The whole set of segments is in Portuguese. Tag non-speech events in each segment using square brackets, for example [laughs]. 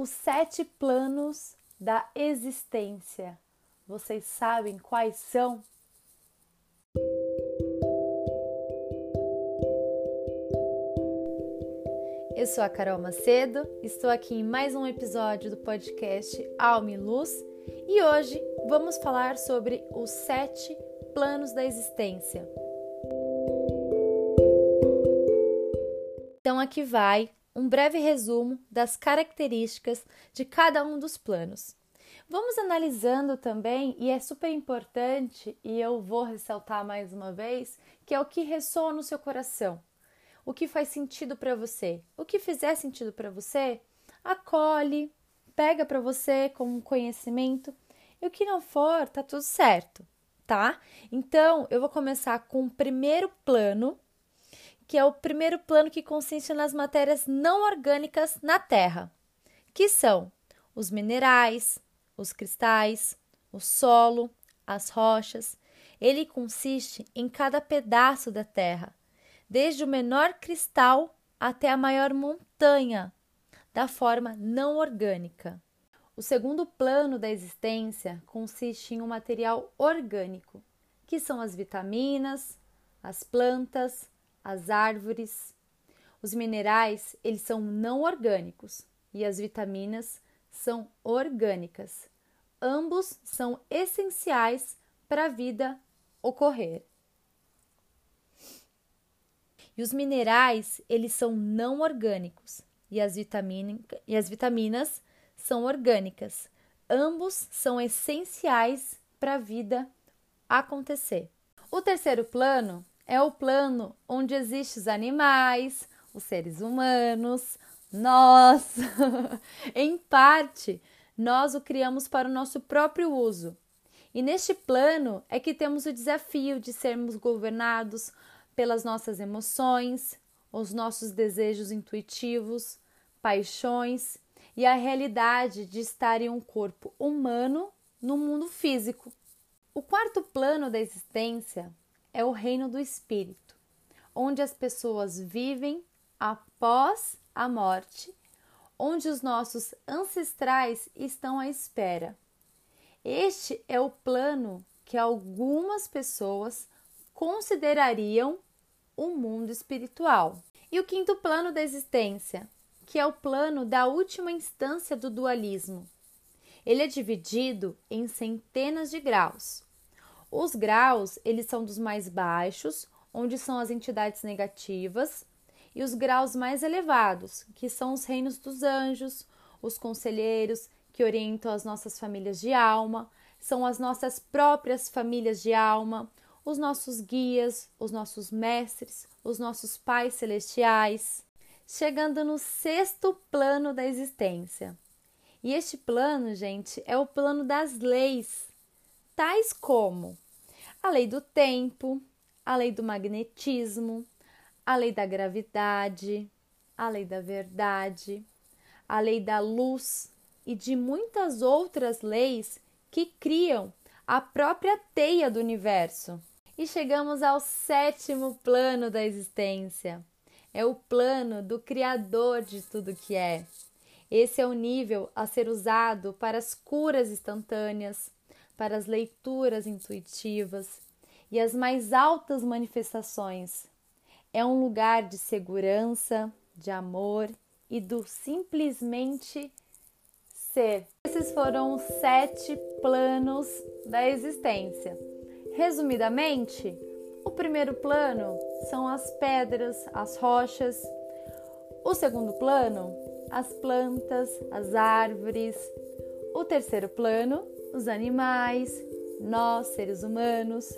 Os sete planos da existência. Vocês sabem quais são? Eu sou a Carol Macedo, estou aqui em mais um episódio do podcast Alma e Luz e hoje vamos falar sobre os sete planos da existência. Então, aqui vai um breve resumo das características de cada um dos planos. Vamos analisando também, e é super importante, e eu vou ressaltar mais uma vez, que é o que ressoa no seu coração o que faz sentido para você. O que fizer sentido para você, acolhe, pega para você como conhecimento. E o que não for, tá tudo certo, tá? Então, eu vou começar com o primeiro plano, que é o primeiro plano que consiste nas matérias não orgânicas na Terra, que são os minerais, os cristais, o solo, as rochas. Ele consiste em cada pedaço da Terra, desde o menor cristal até a maior montanha, da forma não orgânica. O segundo plano da existência consiste em um material orgânico, que são as vitaminas, as plantas, as árvores. Os minerais, eles são não orgânicos e as vitaminas são orgânicas. Ambos são essenciais para a vida ocorrer. E os minerais, eles são não orgânicos e as, vitamina, e as vitaminas são orgânicas. Ambos são essenciais para a vida acontecer. O terceiro plano é o plano onde existem os animais, os seres humanos, nós. [laughs] em parte, nós o criamos para o nosso próprio uso. E neste plano é que temos o desafio de sermos governados pelas nossas emoções, os nossos desejos intuitivos, paixões e a realidade de estar em um corpo humano no mundo físico. O quarto plano da existência é o reino do espírito, onde as pessoas vivem após a morte, onde os nossos ancestrais estão à espera. Este é o plano que algumas pessoas considerariam o mundo espiritual. E o quinto plano da existência, que é o plano da última instância do dualismo. Ele é dividido em centenas de graus. Os graus, eles são dos mais baixos, onde são as entidades negativas, e os graus mais elevados, que são os reinos dos anjos, os conselheiros que orientam as nossas famílias de alma, são as nossas próprias famílias de alma, os nossos guias, os nossos mestres, os nossos pais celestiais, chegando no sexto plano da existência. E este plano, gente, é o plano das leis, tais como a lei do tempo, a lei do magnetismo, a lei da gravidade, a lei da verdade, a lei da luz e de muitas outras leis que criam a própria teia do universo. E chegamos ao sétimo plano da existência. É o plano do Criador de tudo que é. Esse é o nível a ser usado para as curas instantâneas, para as leituras intuitivas e as mais altas manifestações. É um lugar de segurança, de amor e do simplesmente ser. Esses foram os sete planos da existência. Resumidamente, o primeiro plano são as pedras, as rochas. O segundo plano, as plantas, as árvores. O terceiro plano, os animais, nós, seres humanos.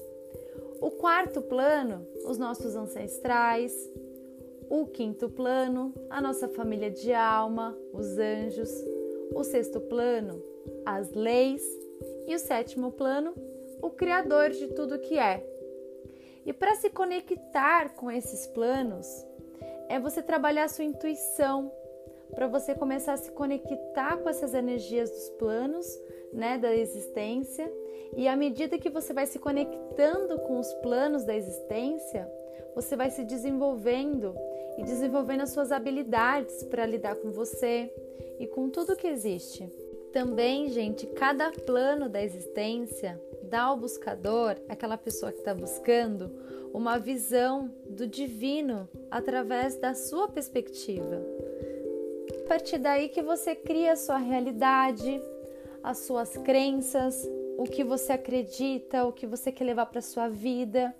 O quarto plano, os nossos ancestrais. O quinto plano, a nossa família de alma, os anjos. O sexto plano, as leis. E o sétimo plano, o Criador de tudo que é. E para se conectar com esses planos, é você trabalhar a sua intuição, para você começar a se conectar com essas energias dos planos, né, da existência. E à medida que você vai se conectando com os planos da existência, você vai se desenvolvendo e desenvolvendo as suas habilidades para lidar com você e com tudo que existe. Também, gente, cada plano da existência dá ao buscador, aquela pessoa que está buscando, uma visão do divino através da sua perspectiva. Partir daí que você cria a sua realidade, as suas crenças, o que você acredita, o que você quer levar para sua vida.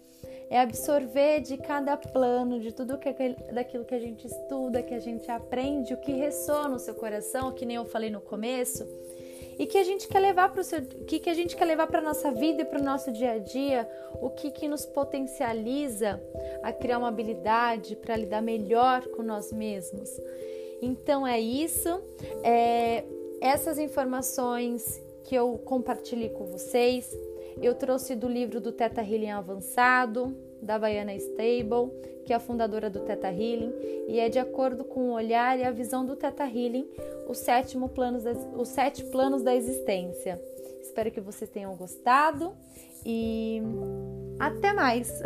É absorver de cada plano, de tudo que daquilo que a gente estuda, que a gente aprende, o que ressoa no seu coração, que nem eu falei no começo, e que a gente quer levar para o seu, que a gente quer levar para nossa vida e para o nosso dia a dia, o que que nos potencializa a criar uma habilidade para lidar melhor com nós mesmos. Então é isso. É, essas informações que eu compartilhei com vocês, eu trouxe do livro do Teta Healing Avançado, da Baiana Stable, que é a fundadora do Teta Healing, e é de acordo com o olhar e a visão do Teta Healing, os, sétimo planos da, os sete planos da existência. Espero que vocês tenham gostado e até mais!